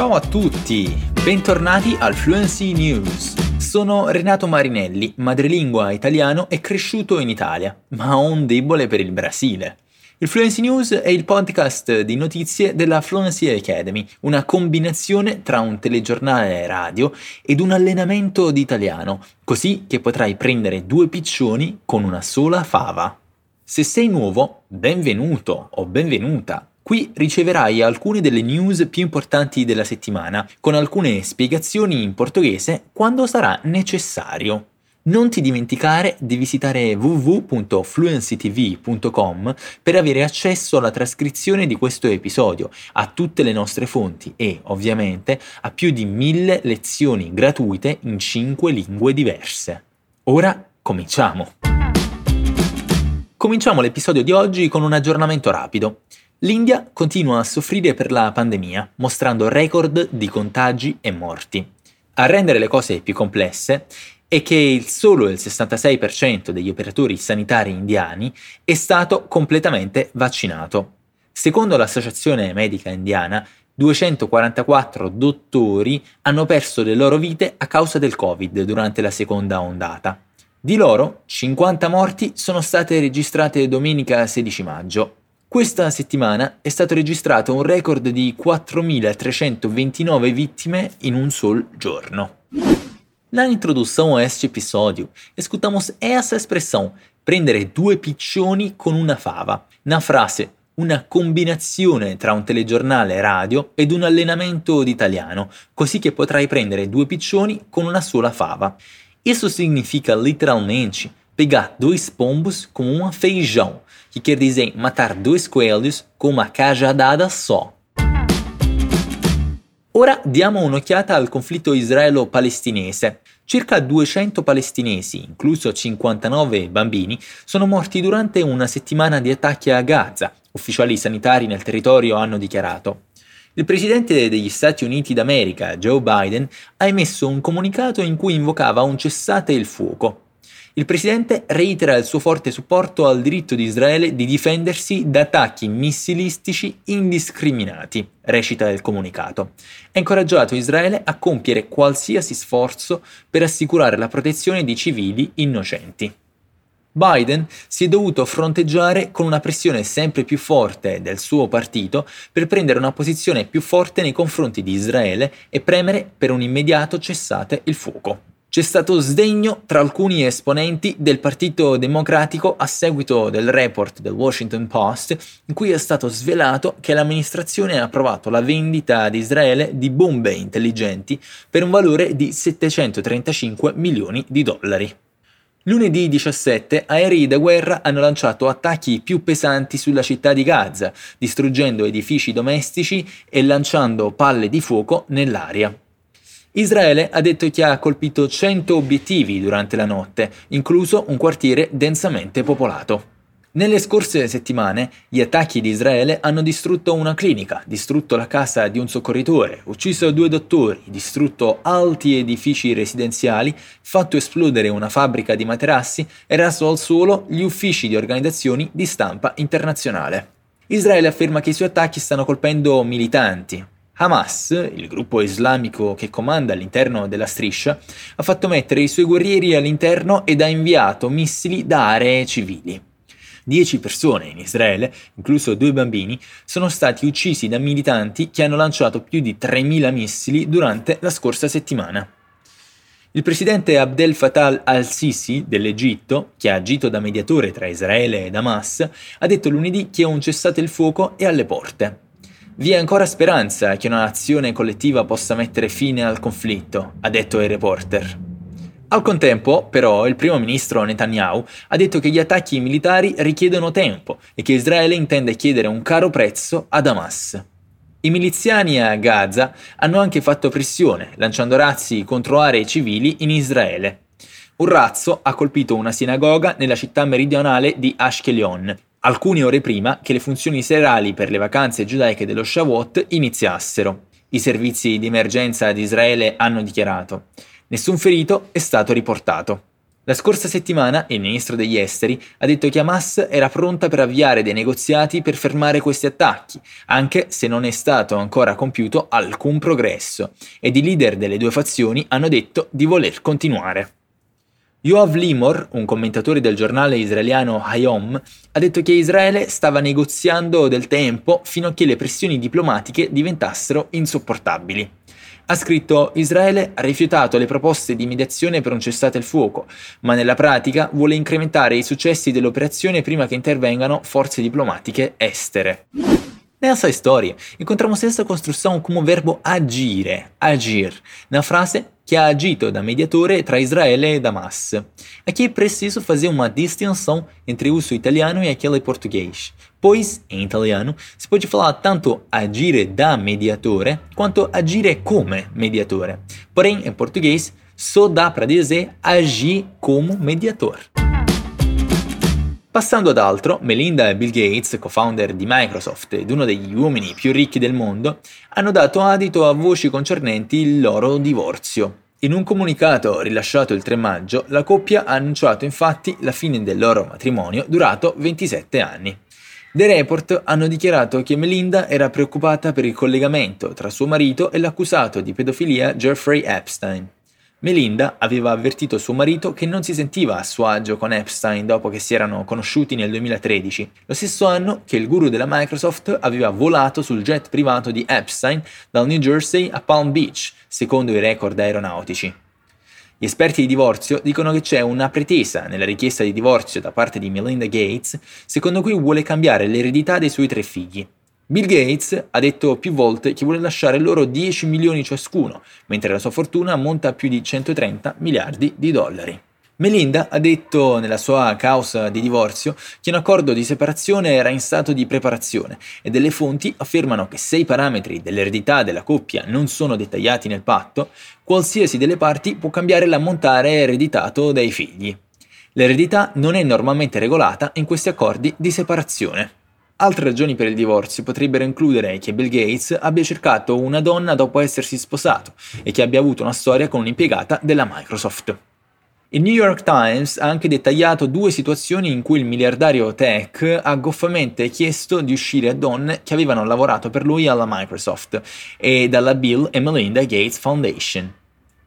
Ciao a tutti, bentornati al Fluency News. Sono Renato Marinelli, madrelingua italiano e cresciuto in Italia, ma ho un debole per il Brasile. Il Fluency News è il podcast di notizie della Fluency Academy, una combinazione tra un telegiornale radio ed un allenamento di italiano, così che potrai prendere due piccioni con una sola fava. Se sei nuovo, benvenuto o benvenuta. Qui riceverai alcune delle news più importanti della settimana, con alcune spiegazioni in portoghese quando sarà necessario. Non ti dimenticare di visitare www.fluencytv.com per avere accesso alla trascrizione di questo episodio, a tutte le nostre fonti e, ovviamente, a più di mille lezioni gratuite in cinque lingue diverse. Ora cominciamo! Cominciamo l'episodio di oggi con un aggiornamento rapido. L'India continua a soffrire per la pandemia, mostrando record di contagi e morti. A rendere le cose più complesse è che il solo il 66% degli operatori sanitari indiani è stato completamente vaccinato. Secondo l'Associazione Medica Indiana, 244 dottori hanno perso le loro vite a causa del Covid durante la seconda ondata. Di loro, 50 morti sono state registrate domenica 16 maggio. Questa settimana è stato registrato un record di 4.329 vittime in un sol giorno. Na introdução a este episódio, escutamos essa expressão, prendere due piccioni con una fava, na frase una combinazione tra un telegiornale radio ed un allenamento di italiano, così che potrai prendere due piccioni con una sola fava. Isso significa literalmente pegar dois pombos com um feijão, que quer dizer matar dois coelhos com uma cajadada só. Ora diamo un'occhiata al conflitto israelo-palestinese. Circa 200 palestinesi, incluso 59 bambini, sono morti durante una settimana di attacchi a Gaza, ufficiali sanitari nel territorio hanno dichiarato. Il presidente degli Stati Uniti d'America, Joe Biden, ha emesso un comunicato in cui invocava un cessate il fuoco. Il presidente reitera il suo forte supporto al diritto di Israele di difendersi da attacchi missilistici indiscriminati, recita il comunicato. Ha incoraggiato Israele a compiere qualsiasi sforzo per assicurare la protezione di civili innocenti. Biden si è dovuto fronteggiare con una pressione sempre più forte del suo partito per prendere una posizione più forte nei confronti di Israele e premere per un immediato cessate il fuoco. C'è stato sdegno tra alcuni esponenti del Partito Democratico a seguito del report del Washington Post in cui è stato svelato che l'amministrazione ha approvato la vendita ad Israele di bombe intelligenti per un valore di 735 milioni di dollari. Lunedì 17 aerei da guerra hanno lanciato attacchi più pesanti sulla città di Gaza, distruggendo edifici domestici e lanciando palle di fuoco nell'aria. Israele ha detto che ha colpito 100 obiettivi durante la notte, incluso un quartiere densamente popolato. Nelle scorse settimane gli attacchi di Israele hanno distrutto una clinica, distrutto la casa di un soccorritore, ucciso due dottori, distrutto alti edifici residenziali, fatto esplodere una fabbrica di materassi e raso al suolo gli uffici di organizzazioni di stampa internazionale. Israele afferma che i suoi attacchi stanno colpendo militanti. Hamas, il gruppo islamico che comanda all'interno della striscia, ha fatto mettere i suoi guerrieri all'interno ed ha inviato missili da aree civili. Dieci persone in Israele, incluso due bambini, sono stati uccisi da militanti che hanno lanciato più di 3.000 missili durante la scorsa settimana. Il presidente Abdel Fattah al-Sisi dell'Egitto, che ha agito da mediatore tra Israele ed Hamas, ha detto lunedì che un cessate il fuoco è alle porte. Vi è ancora speranza che una nazione collettiva possa mettere fine al conflitto, ha detto ai reporter. Al contempo, però, il primo ministro Netanyahu ha detto che gli attacchi militari richiedono tempo e che Israele intende chiedere un caro prezzo ad Hamas. I miliziani a Gaza hanno anche fatto pressione, lanciando razzi contro aree civili in Israele. Un razzo ha colpito una sinagoga nella città meridionale di Ashkelon, alcune ore prima che le funzioni serali per le vacanze giudaiche dello Shavuot iniziassero. I servizi di emergenza di Israele hanno dichiarato Nessun ferito è stato riportato. La scorsa settimana il ministro degli esteri ha detto che Hamas era pronta per avviare dei negoziati per fermare questi attacchi, anche se non è stato ancora compiuto alcun progresso, ed i leader delle due fazioni hanno detto di voler continuare. Yoav Limor, un commentatore del giornale israeliano Hayom, ha detto che Israele stava negoziando del tempo fino a che le pressioni diplomatiche diventassero insopportabili. Ha scritto Israele ha rifiutato le proposte di mediazione per un cessate il fuoco, ma nella pratica vuole incrementare i successi dell'operazione prima che intervengano forze diplomatiche estere. Nessa história, encontramos essa construção como verbo agire, agir, na frase que ha agito da mediatore tra Israele e Damas. Aqui é preciso fazer uma distinção entre o uso italiano e aquele português, pois, em italiano, se pode falar tanto agire da mediatore quanto agire come mediatore. Porém, em português, só dá para dizer agir como mediador. Passando ad altro, Melinda e Bill Gates, co-founder di Microsoft ed uno degli uomini più ricchi del mondo, hanno dato adito a voci concernenti il loro divorzio. In un comunicato rilasciato il 3 maggio, la coppia ha annunciato infatti la fine del loro matrimonio durato 27 anni. The Report hanno dichiarato che Melinda era preoccupata per il collegamento tra suo marito e l'accusato di pedofilia Jeffrey Epstein. Melinda aveva avvertito suo marito che non si sentiva a suo agio con Epstein dopo che si erano conosciuti nel 2013, lo stesso anno che il guru della Microsoft aveva volato sul jet privato di Epstein dal New Jersey a Palm Beach, secondo i record aeronautici. Gli esperti di divorzio dicono che c'è una pretesa nella richiesta di divorzio da parte di Melinda Gates, secondo cui vuole cambiare l'eredità dei suoi tre figli. Bill Gates ha detto più volte che vuole lasciare loro 10 milioni ciascuno, mentre la sua fortuna ammonta a più di 130 miliardi di dollari. Melinda ha detto nella sua causa di divorzio che un accordo di separazione era in stato di preparazione e delle fonti affermano che se i parametri dell'eredità della coppia non sono dettagliati nel patto, qualsiasi delle parti può cambiare l'ammontare ereditato dai figli. L'eredità non è normalmente regolata in questi accordi di separazione. Altre ragioni per il divorzio potrebbero includere che Bill Gates abbia cercato una donna dopo essersi sposato e che abbia avuto una storia con un'impiegata della Microsoft. Il New York Times ha anche dettagliato due situazioni in cui il miliardario tech ha goffamente chiesto di uscire a donne che avevano lavorato per lui alla Microsoft e dalla Bill e Melinda Gates Foundation.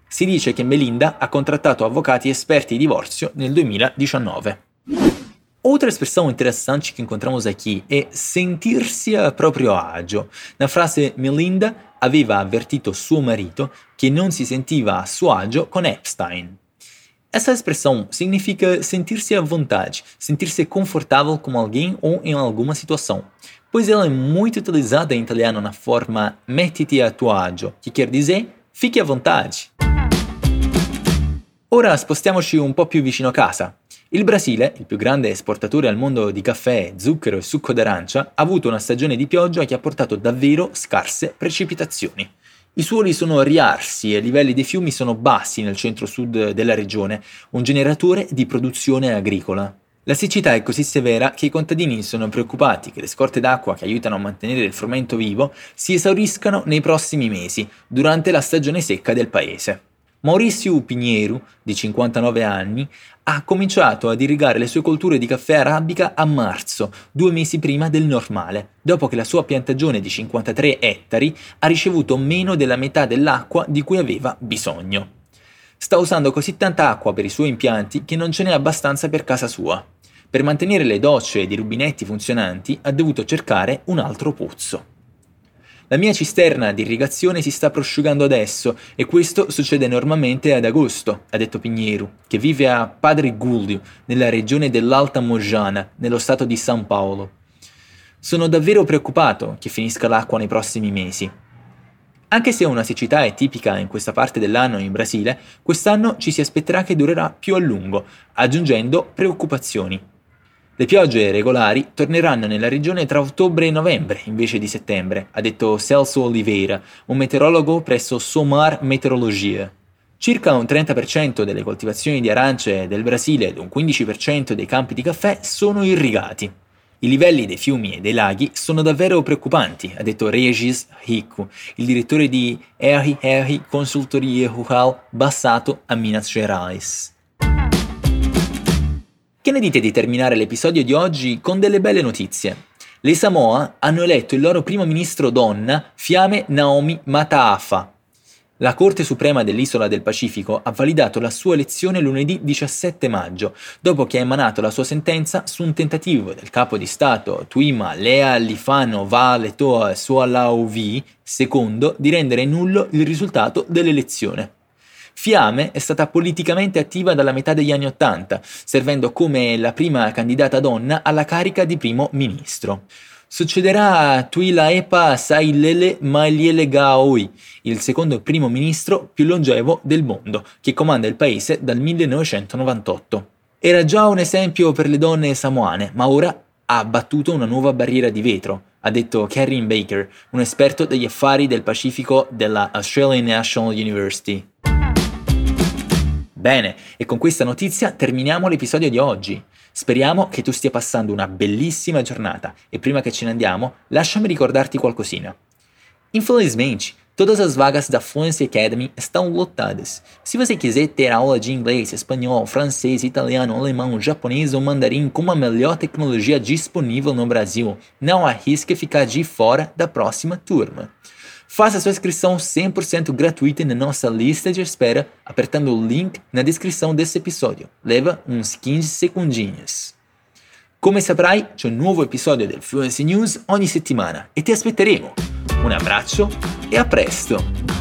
Si dice che Melinda ha contrattato avvocati esperti di divorzio nel 2019. Outra expressão interessante que encontramos aqui é sentir-se a próprio agio. Na frase Melinda aveva avvertito suo marito che non si sentiva a suo agio con Epstein. Essa expressão significa sentir-se à vontade, sentir-se confortável com alguém ou em alguma situação, pois ela é muito utilizada em italiano na forma mettiti a tuo agio, que quer dizer fique à vontade. Ora spostiamoci un po' più vicino a casa. Il Brasile, il più grande esportatore al mondo di caffè, zucchero e succo d'arancia, ha avuto una stagione di pioggia che ha portato davvero scarse precipitazioni. I suoli sono riarsi e i livelli dei fiumi sono bassi nel centro-sud della regione, un generatore di produzione agricola. La siccità è così severa che i contadini sono preoccupati che le scorte d'acqua che aiutano a mantenere il frumento vivo si esauriscano nei prossimi mesi, durante la stagione secca del paese. Maurizio Pinheiro, di 59 anni, ha cominciato ad irrigare le sue colture di caffè arabica a marzo, due mesi prima del normale, dopo che la sua piantagione di 53 ettari ha ricevuto meno della metà dell'acqua di cui aveva bisogno. Sta usando così tanta acqua per i suoi impianti che non ce n'è abbastanza per casa sua. Per mantenere le docce ed i rubinetti funzionanti ha dovuto cercare un altro pozzo. La mia cisterna di irrigazione si sta prosciugando adesso e questo succede normalmente ad agosto, ha detto Pinheiro, che vive a Padre Guglio, nella regione dell'Alta Mojana, nello stato di San Paolo. Sono davvero preoccupato che finisca l'acqua nei prossimi mesi. Anche se una siccità è tipica in questa parte dell'anno in Brasile, quest'anno ci si aspetterà che durerà più a lungo, aggiungendo preoccupazioni. Le piogge regolari torneranno nella regione tra ottobre e novembre invece di settembre, ha detto Celso Oliveira, un meteorologo presso Somar Meteorologia. Circa un 30% delle coltivazioni di arance del Brasile ed un 15% dei campi di caffè sono irrigati. I livelli dei fiumi e dei laghi sono davvero preoccupanti, ha detto Regis Rico, il direttore di RR Consultoria Rural Bassato a Minas Gerais. Ne dite di terminare l'episodio di oggi con delle belle notizie? Le Samoa hanno eletto il loro primo ministro donna, Fiame Naomi Mataafa. La Corte Suprema dell'Isola del Pacifico ha validato la sua elezione lunedì 17 maggio, dopo che ha emanato la sua sentenza su un tentativo del capo di Stato Tuima Lea Lifano Valetoa Sualauvi II di rendere nullo il risultato dell'elezione. Fiame è stata politicamente attiva dalla metà degli anni Ottanta, servendo come la prima candidata donna alla carica di primo ministro. Succederà a Tuilaepa Sailele Mailiele Gaoi, il secondo primo ministro più longevo del mondo, che comanda il paese dal 1998. Era già un esempio per le donne samoane, ma ora ha abbattuto una nuova barriera di vetro, ha detto Karen Baker, un esperto degli affari del Pacifico della Australian National University. Bene, e con questa notizia terminiamo l'episodio di oggi. Speriamo che tu stia passando una bellissima giornata e prima che ce ne andiamo, lasciami ricordarti qualcosina. Infelizmente, todas as vagas da Fluency Academy estão lotadas. Se você quiser ter aula de inglês, espanhol, francês, italiano, alemão, japonês ou mandarim com a melhor tecnologia disponível no Brasil, não arrisque ficar de fora da próxima turma. Faça sua inscrição 100% gratuita na nossa lista de espera apertando o link na descrição desse episódio. Leva uns 15 segundinhos. Come saprai, c'è un nuovo episodio del Fluency News ogni settimana e ti aspetteremo. Un abbraccio e a presto!